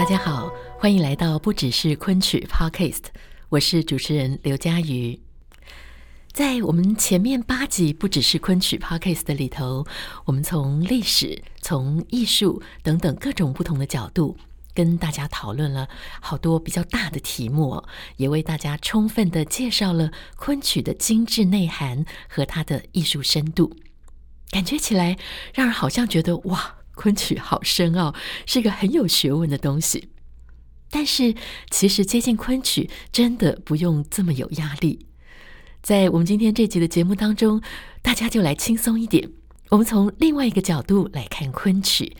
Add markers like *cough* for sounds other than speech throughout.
大家好，欢迎来到不只是昆曲 Podcast，我是主持人刘佳瑜。在我们前面八集不只是昆曲 Podcast 的里头，我们从历史、从艺术等等各种不同的角度，跟大家讨论了好多比较大的题目，也为大家充分的介绍了昆曲的精致内涵和它的艺术深度。感觉起来，让人好像觉得哇！昆曲好深奥，是一个很有学问的东西。但是，其实接近昆曲真的不用这么有压力。在我们今天这集的节目当中，大家就来轻松一点。我们从另外一个角度来看昆曲，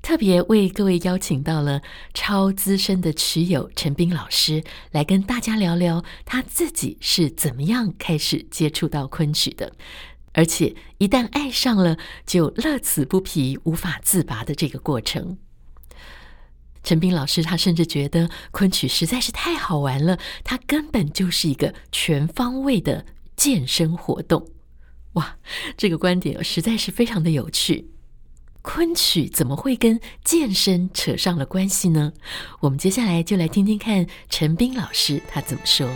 特别为各位邀请到了超资深的曲友陈斌老师，来跟大家聊聊他自己是怎么样开始接触到昆曲的。而且一旦爱上了，就乐此不疲、无法自拔的这个过程。陈斌老师他甚至觉得昆曲实在是太好玩了，它根本就是一个全方位的健身活动。哇，这个观点实在是非常的有趣。昆曲怎么会跟健身扯上了关系呢？我们接下来就来听听看陈斌老师他怎么说。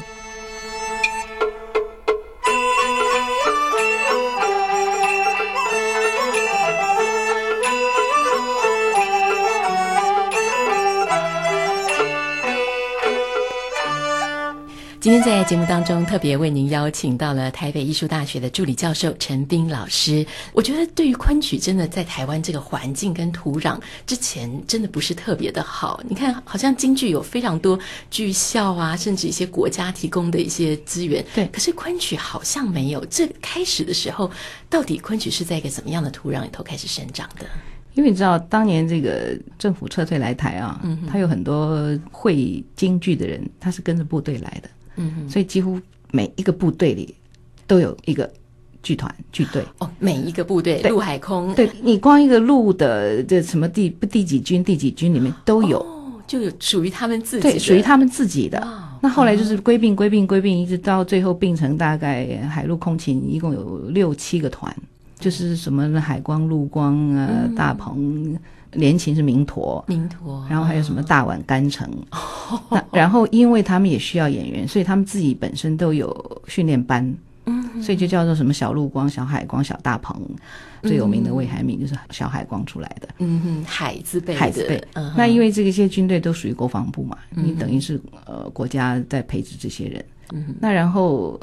今天在节目当中特别为您邀请到了台北艺术大学的助理教授陈斌老师。我觉得对于昆曲，真的在台湾这个环境跟土壤之前，真的不是特别的好。你看，好像京剧有非常多剧校啊，甚至一些国家提供的一些资源。对，可是昆曲好像没有。这开始的时候，到底昆曲是在一个怎么样的土壤里头开始生长的？因为你知道，当年这个政府撤退来台啊，嗯，他有很多会京剧的人，他是跟着部队来的。嗯，所以几乎每一个部队里都有一个剧团剧队。哦，每一个部队陆海空，对，你光一个陆的这什么第第几军第几军里面都有，哦，就有属于他们自己的，对，属于他们自己的。那后来就是归并归并归并，一直到最后并成大概海陆空勤一共有六七个团，就是什么海光陆光啊，嗯、大鹏。连勤是明陀，明陀，然后还有什么大碗干城，*laughs* 然后因为他们也需要演员，所以他们自己本身都有训练班，嗯，所以就叫做什么小陆光、小海光、小大鹏，最有名的魏海敏就是小海光出来的，嗯哼，海字辈，海字辈。嗯、那因为这些军队都属于国防部嘛，嗯、你等于是呃国家在培植这些人，嗯哼，那然后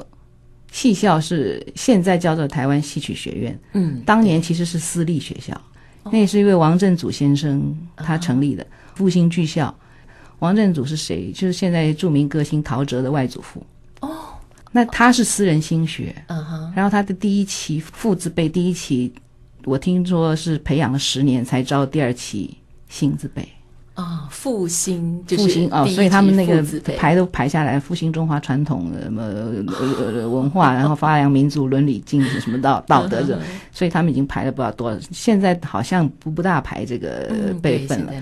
戏校是现在叫做台湾戏曲学院，嗯，当年其实是私立学校。那也是一位王振祖先生他成立的复兴剧校。王振祖是谁？就是现在著名歌星陶喆的外祖父。哦，那他是私人心学。嗯哼。然后他的第一期父字辈，第一期我听说是培养了十年才招第二期新字辈。啊，复兴复兴哦，所以他们那个排都排下来，复兴中华传统的什么呃文化，*laughs* 然后发扬民族伦理精神什么道道德的，所以他们已经排了不知道多少，现在好像不不大排这个辈分了。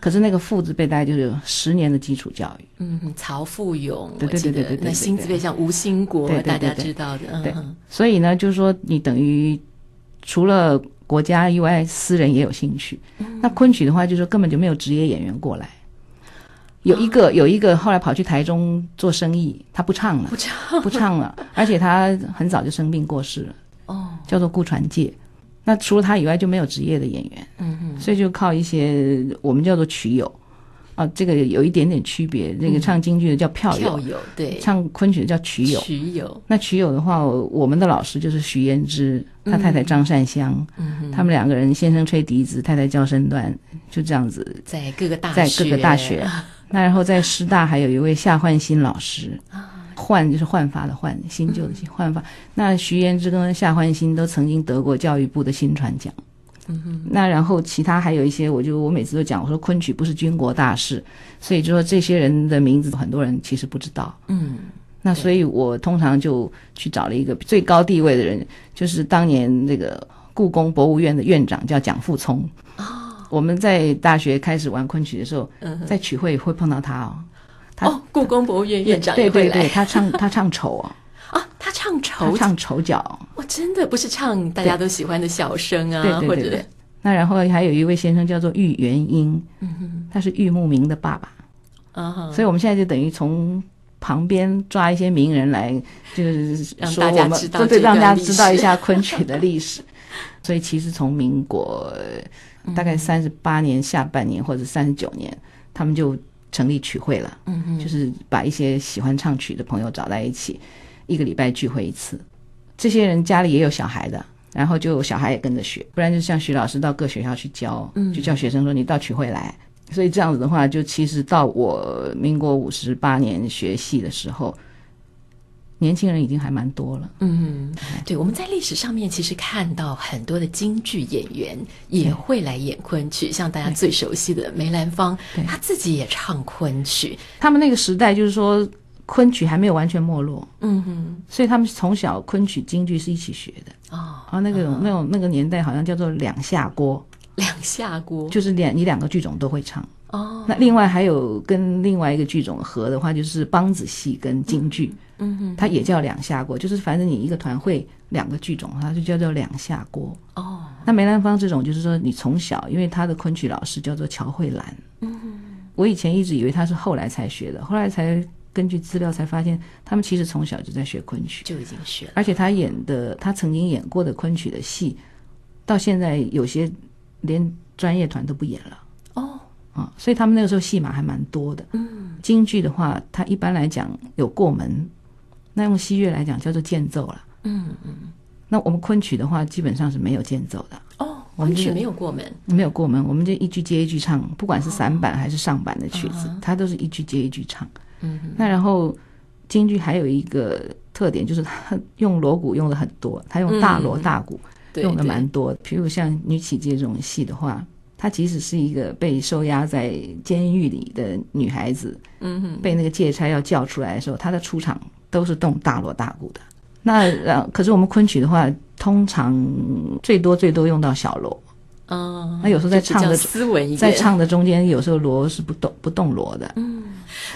可是那个父字辈大概就是十年的基础教育。嗯，曹富勇，对对对对对，那新字辈像吴兴国，大家知道的。对，所以呢，就是说你等于除了。国家以外，私人也有兴趣。那昆曲的话，就是根本就没有职业演员过来。有一个，有一个后来跑去台中做生意，他不唱了，不唱，*laughs* 不唱了。而且他很早就生病过世了。哦，叫做顾传介。那除了他以外，就没有职业的演员。嗯嗯，所以就靠一些我们叫做曲友。啊，这个有一点点区别。那个唱京剧的叫票友，票友对；唱昆曲的叫曲友。曲友。那曲友的话，我们的老师就是徐延之，他太太张善香。嗯，他们两个人，先生吹笛子，太太教身段，就这样子。在各个大学，在各个大学。那然后在师大还有一位夏焕新老师，焕就是焕发的焕，新旧的新焕发。那徐延之跟夏焕新都曾经得过教育部的新传奖。那然后其他还有一些，我就我每次都讲，我说昆曲不是军国大事，所以就说这些人的名字很多人其实不知道。嗯。那所以我通常就去找了一个最高地位的人，就是当年那个故宫博物院的院长，叫蒋复聪。哦。我们在大学开始玩昆曲的时候，在曲会会碰到他哦。他哦，故宫博物院院长对对对，他唱他唱丑哦。唱丑，唱丑角。哇，真的不是唱大家都喜欢的小生啊，对对对对，或者那然后还有一位先生叫做玉元英，嗯，他是玉慕明的爸爸。所以我们现在就等于从旁边抓一些名人来，就是说我们对对，让大家知道一下昆曲的历史。所以其实从民国大概三十八年下半年或者三十九年，他们就成立曲会了。嗯哼，就是把一些喜欢唱曲的朋友找在一起。一个礼拜聚会一次，这些人家里也有小孩的，然后就小孩也跟着学，不然就像徐老师到各学校去教，就叫学生说你到曲会来。所以这样子的话，就其实到我民国五十八年学戏的时候，年轻人已经还蛮多了。嗯，对，我们在历史上面其实看到很多的京剧演员也会来演昆曲，像大家最熟悉的梅兰芳，他自己也唱昆曲。他们那个时代就是说。昆曲还没有完全没落，嗯哼，所以他们从小昆曲、京剧是一起学的。哦。啊，那个、嗯、那种那个年代好像叫做两下锅，两下锅。就是两你两个剧种都会唱。哦。那另外还有跟另外一个剧种合的话，就是梆子戏跟京剧，嗯哼，它也叫两下锅，就是反正你一个团会两个剧种，它就叫做两下锅。哦。那梅兰芳这种就是说你从小，因为他的昆曲老师叫做乔慧兰，嗯哼，我以前一直以为他是后来才学的，后来才。根据资料才发现，他们其实从小就在学昆曲，就已经学了。而且他演的，他曾经演过的昆曲的戏，到现在有些连专业团都不演了。哦，啊，所以他们那个时候戏码还蛮多的。嗯，京剧的话，它一般来讲有过门，那用西乐来讲叫做间奏了。嗯嗯。那我们昆曲的话，基本上是没有间奏的。哦，昆曲没有过门，没有过门，我们就一句接一句唱，不管是散板还是上板的曲子，哦，它都是一句接一句唱。嗯，那然后京剧还有一个特点，就是它 *laughs* 用锣鼓用的很多，它用大锣大鼓用的蛮多的。譬如像女起解这种戏的话，她即使是一个被收押在监狱里的女孩子，嗯哼，被那个借差要叫出来的时候，她的出场都是动大锣大鼓的。那呃，可是我们昆曲的话，通常最多最多用到小锣。嗯，那有时候在唱的斯文一点，在唱的中间，有时候锣是不动不动锣的。嗯，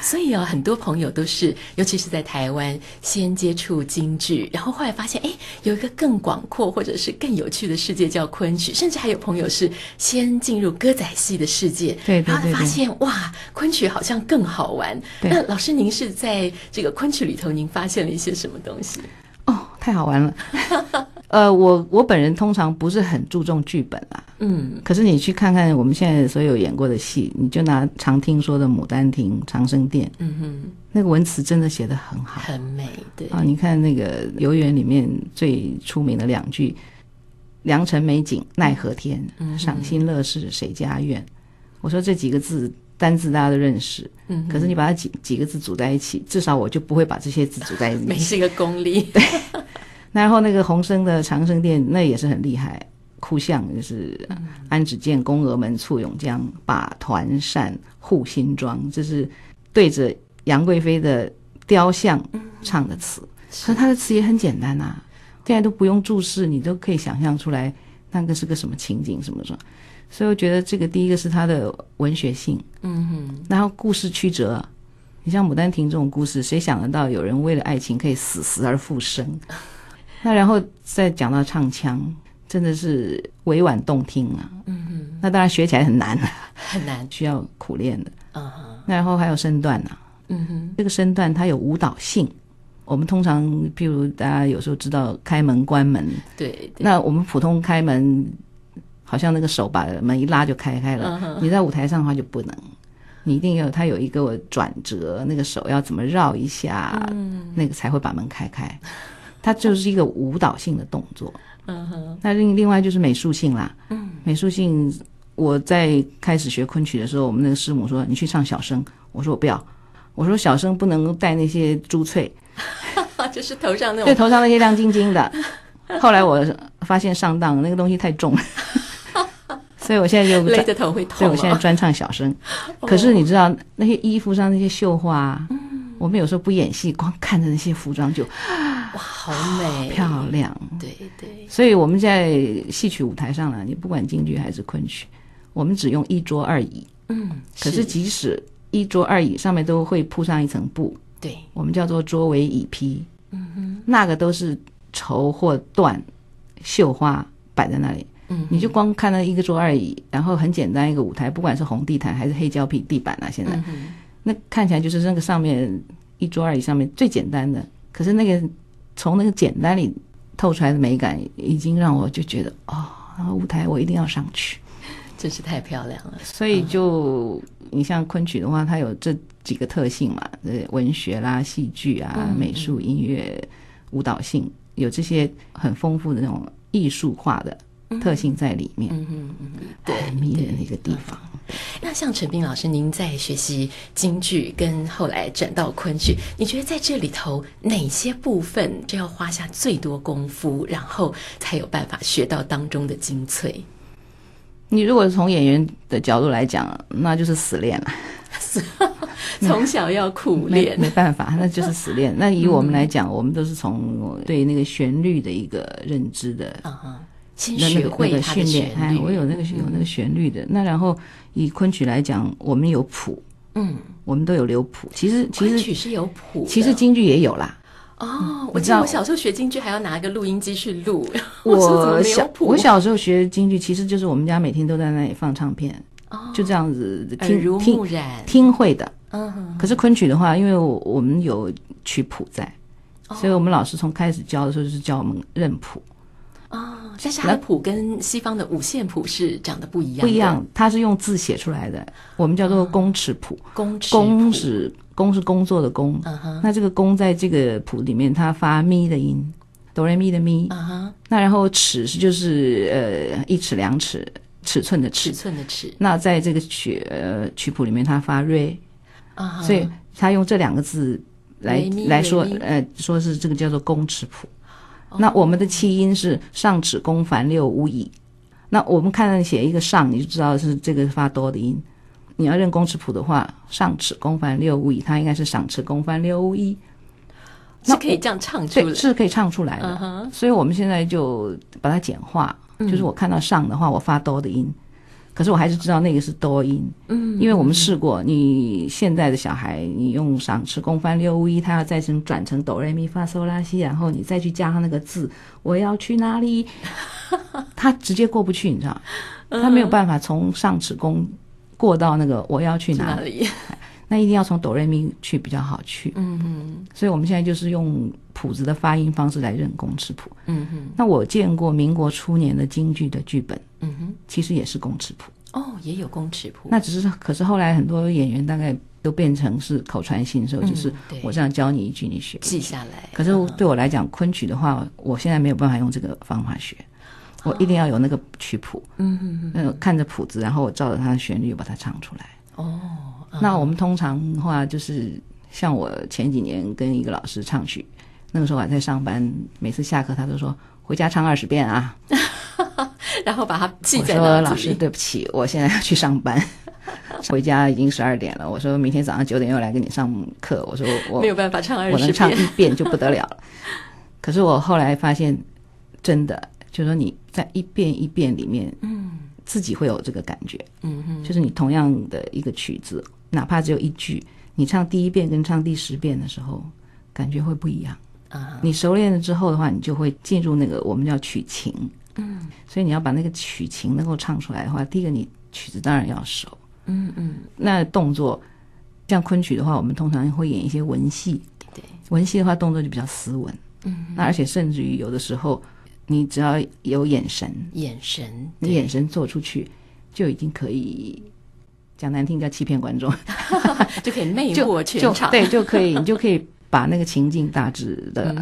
所以啊，很多朋友都是，尤其是在台湾，先接触京剧，然后后来发现，哎，有一个更广阔或者是更有趣的世界叫昆曲，甚至还有朋友是先进入歌仔戏的世界，对，对，对，对，然后发现哇，昆曲好像更好玩。对，那老师，您是在这个昆曲里头，您发现了一些什么东西？哦，太好玩了。*laughs* 呃，我我本人通常不是很注重剧本啊，嗯，可是你去看看我们现在所有演过的戏，你就拿常听说的《牡丹亭》《长生殿》，嗯哼，那个文词真的写得很好，很美，对啊，你看那个《游园》里面最出名的两句“良辰美景奈何天，嗯、赏心乐事谁家院”，我说这几个字单字大家都认识，嗯，可是你把它几几个字组在一起，至少我就不会把这些字组在一起，*laughs* 没是一个功力，对。然后那个洪生的长生殿，那也是很厉害，哭相就是安子建宫娥们簇拥将，把团扇护心妆，这是对着杨贵妃的雕像唱的词。可是他的词也很简单呐、啊，现在都不用注释，你都可以想象出来那个是个什么情景什么什么。所以我觉得这个第一个是他的文学性，嗯哼，然后故事曲折。你像《牡丹亭》这种故事，谁想得到有人为了爱情可以死死而复生？那然后再讲到唱腔，真的是委婉动听啊。嗯哼，那当然学起来很难啊，很难，需要苦练的。嗯哼，那然后还有身段呢、啊。嗯哼，这个身段它有舞蹈性。我们通常，譬如大家有时候知道开门关门，对，对，那我们普通开门，好像那个手把门一拉就开开了。嗯、你在舞台上的话就不能，你一定要它有一个转折，那个手要怎么绕一下，嗯、那个才会把门开开。它就是一个舞蹈性的动作，嗯哼。那另另外就是美术性啦，嗯，美术性。我在开始学昆曲的时候，我们那个师母说：“你去唱小生。”我说：“我不要。”我说：“小生不能戴那些珠翠，*laughs* 就是头上那种，对，头上那些亮晶晶的。”后来我发现上当，那个东西太重了。*laughs* 所以我现在就勒着头会痛，所以我现在专唱小生。可是你知道那些衣服上那些绣花，我们有时候不演戏，光看着那些服装就哇，好美，漂亮。对对，所以我们在戏曲舞台上呢，你不管京剧还是昆曲，我们只用一桌二椅。嗯，可是即使一桌二椅上面都会铺上一层布，对，我们叫做桌围椅披。嗯哼，那个都是绸或缎绣花摆在那里。嗯，你就光看到一个桌二椅，然后很简单一个舞台，不管是红地毯还是黑胶皮地板啊，现在，嗯、那看起来就是那个上面一桌二椅上面最简单的，可是那个从那个简单里透出来的美感，已经让我就觉得哦，舞台我一定要上去，真是太漂亮了。所以就、嗯、你像昆曲的话，它有这几个特性嘛，呃，文学啦、戏剧啊、嗯、美术、音乐、舞蹈性，有这些很丰富的那种艺术化的。特性在里面，嗯嗯嗯，对，迷人的一个地方。那像陈斌老师，您在学习京剧，跟后来转到昆曲，你觉得在这里头哪些部分就要花下最多功夫，然后才有办法学到当中的精粹？你如果从演员的角度来讲，那就是死练了，*laughs* 从小要苦练，没办法，那就是死练。那以我们来讲，我们都是从对那个旋律的一个认知的，啊先学会它的训练，哎，我有那个有那个旋律的。嗯、那然后以昆曲来讲，我们有谱，嗯，我们都有留谱。其实其实昆曲是有谱，其实京剧也有啦。哦，我记得我小时候学京剧还要拿个录音机去录。*laughs* 我小我小时候学京剧，其实就是我们家每天都在那里放唱片，哦、就这样子听耳濡目染听，听会的。嗯哼。可是昆曲的话，因为我们有曲谱在，哦、所以我们老师从开始教的时候就是教我们认谱。但是它的谱跟西方的五线谱是长得不一样，不一样。它是用字写出来的，我们叫做工尺谱。工尺工是工是工作的工。嗯哼。那这个工在这个谱里面，它发咪的音，哆来咪的咪。嗯哼。那然后尺是就是呃一尺两尺尺寸的尺。尺寸的尺。那在这个曲呃曲谱里面，它发瑞。啊。所以他用这两个字来来说，呃，说是这个叫做公尺谱。那我们的气音是上齿弓凡六乌乙，那我们看到写一个上，你就知道是这个发哆的音。你要认公尺谱的话，上齿弓凡六乌乙，它应该是上齿弓凡六乌一，是可以这样唱出来，对，是可以唱出来的。Uh huh. 所以我们现在就把它简化，就是我看到上的话，我发哆的音。可是我还是知道那个是多音，嗯，因为我们试过，你现在的小孩，你用上齿弓翻六五一，他要再成转成哆来咪发嗦拉西，然后你再去加上那个字，我要去哪里，*laughs* 他直接过不去，你知道，他没有办法从上齿弓过到那个我要去哪里。那一定要从哆瑞咪去比较好去，嗯嗯，所以我们现在就是用谱子的发音方式来认工尺谱，嗯哼。那我见过民国初年的京剧的剧本，嗯哼，其实也是工尺谱，哦，也有工尺谱。那只是，可是后来很多演员大概都变成是口传心授，就是我这样教你一句，你学记下来。可是对我来讲，昆曲的话，我现在没有办法用这个方法学，我一定要有那个曲谱，嗯哼，那看着谱子，然后我照着它的旋律把它唱出来，哦。那我们通常的话，就是像我前几年跟一个老师唱曲，那个时候我还在上班，每次下课他都说回家唱二十遍啊，*laughs* 然后把它记在。我说老师对不起，我现在要去上班，*laughs* 回家已经十二点了。我说明天早上九点又来给你上课。我说我没有办法唱二十遍，我能唱一遍就不得了了。可是我后来发现，真的就是说你在一遍一遍里面，嗯，自己会有这个感觉，嗯哼，就是你同样的一个曲子。哪怕只有一句，你唱第一遍跟唱第十遍的时候，感觉会不一样啊。你熟练了之后的话，你就会进入那个我们叫曲情。嗯，所以你要把那个曲情能够唱出来的话，第一个你曲子当然要熟。嗯嗯。那动作，像昆曲的话，我们通常会演一些文戏。对。文戏的话，动作就比较斯文。嗯。那而且甚至于有的时候，你只要有眼神，眼神，你眼神做出去，就已经可以。讲难听叫欺骗观众，*laughs* 就可以魅惑 *laughs* 全场。对，就可以你就可以把那个情境大致的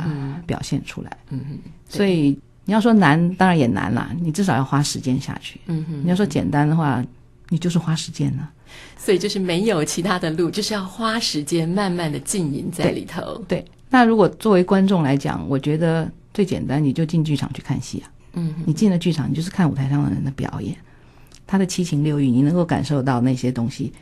表现出来。嗯哼，所以你要说难，当然也难啦。你至少要花时间下去。嗯哼，你要说简单的话，你就是花时间了。所以就是没有其他的路，就是要花时间慢慢的浸淫在里头。对。那如果作为观众来讲，我觉得最简单，你就进剧场去看戏啊。嗯哼，你进了剧场，你就是看舞台上的人的表演。他的七情六欲，你能够感受到那些东西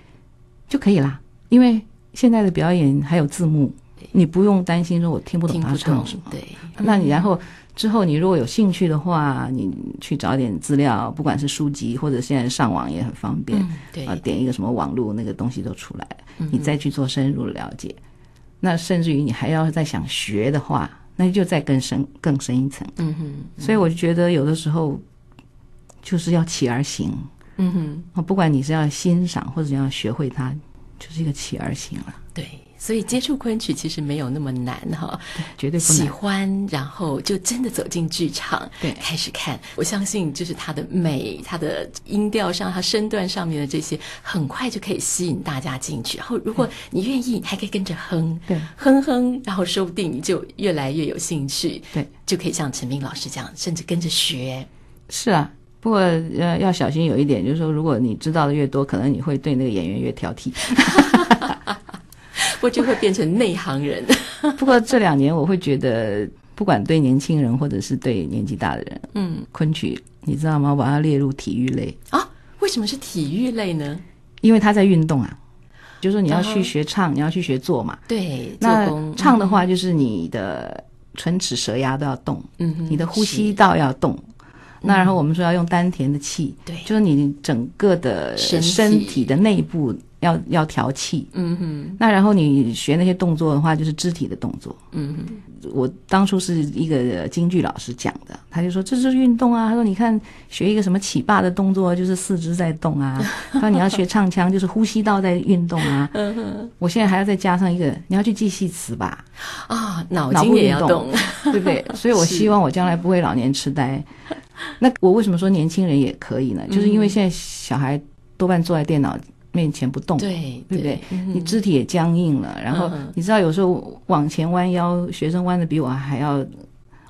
就可以啦。因为现在的表演还有字幕，你不用担心说我听不懂他唱什么。对，那你然后之后你如果有兴趣的话，你去找点资料，不管是书籍或者现在上网也很方便，嗯、对啊，点一个什么网络那个东西都出来，你再去做深入的了解。嗯、那甚至于你还要再想学的话，那就再更深更深一层。嗯哼，所以我就觉得有的时候就是要起而行。嗯哼，不管你是要欣赏或者要学会它，就是一个起而行了。对。所以接触昆曲其实没有那么难哈，绝对不难。喜欢，然后就真的走进剧场，对，开始看。我相信就是它的美，它的音调上，它身段上面的这些，很快就可以吸引大家进去。然后如果你愿意，还可以跟着哼，对，哼哼，然后说不定你就越来越有兴趣，对，就可以像陈明老师这样，甚至跟着学。是啊，不过呃要小心有一点，就是说如果你知道的越多，可能你会对那个演员越挑剔。*laughs* 我就会变成内行人。*laughs* 不过这两年，我会觉得，不管对年轻人或者是对年纪大的人，嗯，昆曲你知道吗？我把它列入体育类啊？为什么是体育类呢？因为他在运动啊，就是说你要去学唱，哦、你要去学做嘛。对，那做工唱的话，就是你的唇齿舌牙都要动，嗯，你的呼吸道要动。那然后我们说要用丹田的气，对，就是你整个的身体的内部。要要调气，嗯哼。那然后你学那些动作的话，就是肢体的动作，嗯哼。我当初是一个京剧老师讲的，他就说这是运动啊。他说你看学一个什么起霸的动作，就是四肢在动啊。*laughs* 他说你要学唱腔，就是呼吸道在运动啊。嗯哼。*laughs* 我现在还要再加上一个，你要去记戏词吧？啊，脑筋也要动，对不对？所以我 *laughs* 希望我将来不会老年痴呆。那我为什么说年轻人也可以呢？就是因为现在小孩多半坐在电脑面前不动，对对不对？嗯、你肢体也僵硬了，然后你知道有时候往前弯腰，学生弯的比我还要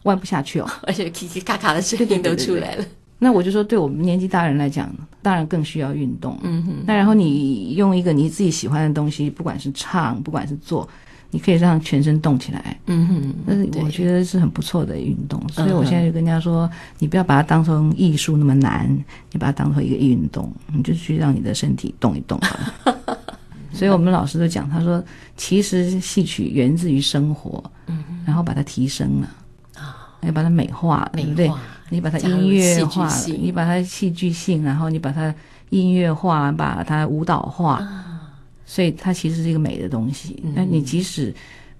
弯不下去哦，*laughs* 而且咔咔咔咔的声音都出来了。那我就说，对我们年纪大人来讲，当然更需要运动。嗯哼。那然后你用一个你自己喜欢的东西，不管是唱，不管是做。你可以让全身动起来，嗯哼，但是我觉得是很不错的运动，所以我现在就跟人家说，你不要把它当成艺术那么难，你把它当成一个运动，你就去让你的身体动一动吧。*laughs* 所以我们老师都讲，他说其实戏曲源自于生活，嗯，然后把它提升了啊，要把它美化，对不对？你把它音乐化，你把它戏剧性，然后你把它音乐化，把它舞蹈化。所以它其实是一个美的东西，那你即使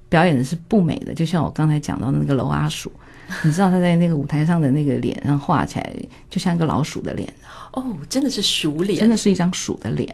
表演的是不美的，就像我刚才讲到的那个楼阿鼠，*laughs* 你知道他在那个舞台上的那个脸上画起来，就像一个老鼠的脸。哦，真的是鼠脸，真的是一张鼠的脸。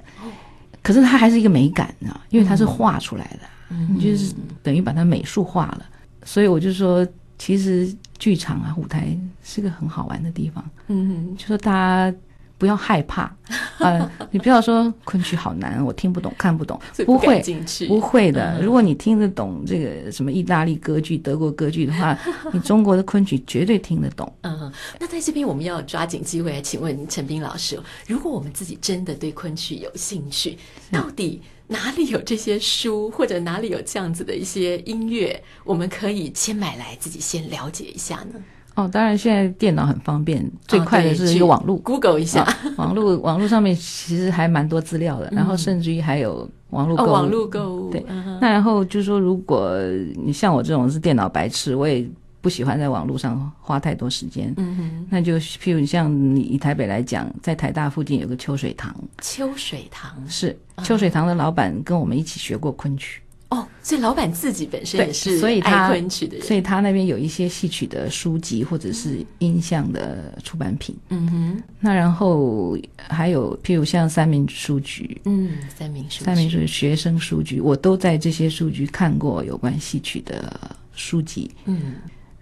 可是它还是一个美感啊，因为它是画出来的，你就是等于把它美术化了。所以我就说，其实剧场啊，舞台是个很好玩的地方。嗯，就说大家。不要害怕，*laughs* 呃，你不要说昆曲好难，我听不懂，看不懂，不会，不会的。如果你听得懂这个什么意大利歌剧、德国歌剧的话，*laughs* 你中国的昆曲绝对听得懂。嗯，那在这边我们要抓紧机会来请问陈斌老师，如果我们自己真的对昆曲有兴趣，到底哪里有这些书，或者哪里有这样子的一些音乐，我们可以先买来自己先了解一下呢？哦，当然，现在电脑很方便，最快的是一个网络，Google 一下，哦、网络网络上面其实还蛮多资料的，嗯、然后甚至于还有网络购物，哦、网络购物，对。嗯、那然后就是说，如果你像我这种是电脑白痴，我也不喜欢在网络上花太多时间，嗯哼，那就譬如像你以台北来讲，在台大附近有个秋水堂，秋水堂。是秋水堂的老板跟我们一起学过昆曲。哦，所以老板自己本身也是所以他爱昆曲的人，所以他那边有一些戏曲的书籍或者是音像的出版品。嗯哼，那然后还有譬如像三民书局，嗯，三民书局，三民书局学生书局，我都在这些书局看过有关戏曲的书籍。嗯，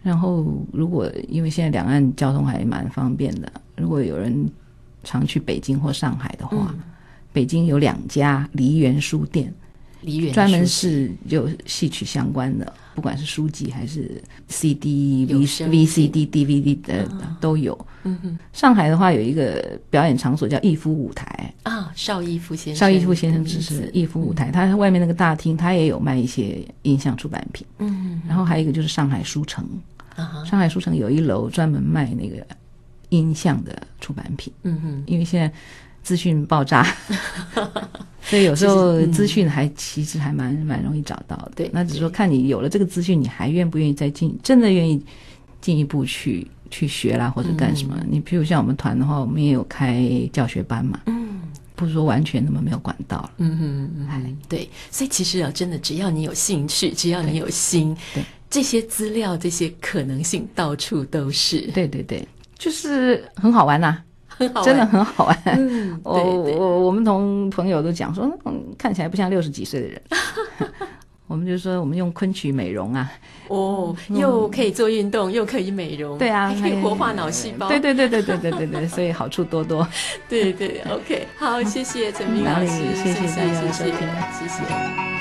然后如果因为现在两岸交通还蛮方便的，如果有人常去北京或上海的话，嗯、北京有两家梨园书店。专门是有戏曲相关的，不管是书籍还是 CD、V、VCD、DVD 的都有。嗯哼，上海的话有一个表演场所叫逸夫舞台啊，邵逸夫先生，邵逸夫先生只是逸夫舞台，他外面那个大厅他也有卖一些音像出版品。嗯，然后还有一个就是上海书城，啊，上海书城有一楼专门卖那个音像的出版品。嗯哼，因为现在。资讯爆炸，*laughs* 所以有时候资讯还其实还蛮蛮容易找到的。对，那只是说看你有了这个资讯，你还愿不愿意再进，真的愿意进一步去去学啦，或者干什么？嗯、你譬如像我们团的话，我们也有开教学班嘛。嗯，不是说完全那么没有管道了。嗯哼嗯哼，对。所以其实啊，真的只要你有兴趣，只要你有心，对，对这些资料、这些可能性到处都是。对对对，就是很好玩呐、啊。真的很好玩，嗯、*laughs* 我我我们同朋友都讲说，嗯，看起来不像六十几岁的人。*laughs* 我们就说，我们用昆曲美容啊，哦，又可以做运动，又可以美容，对啊，还可以活化脑细胞，对对对对对对对对，所以好处多多。*laughs* 对对，OK，好，谢谢陈明老师，谢谢大家的收听，谢谢。谢谢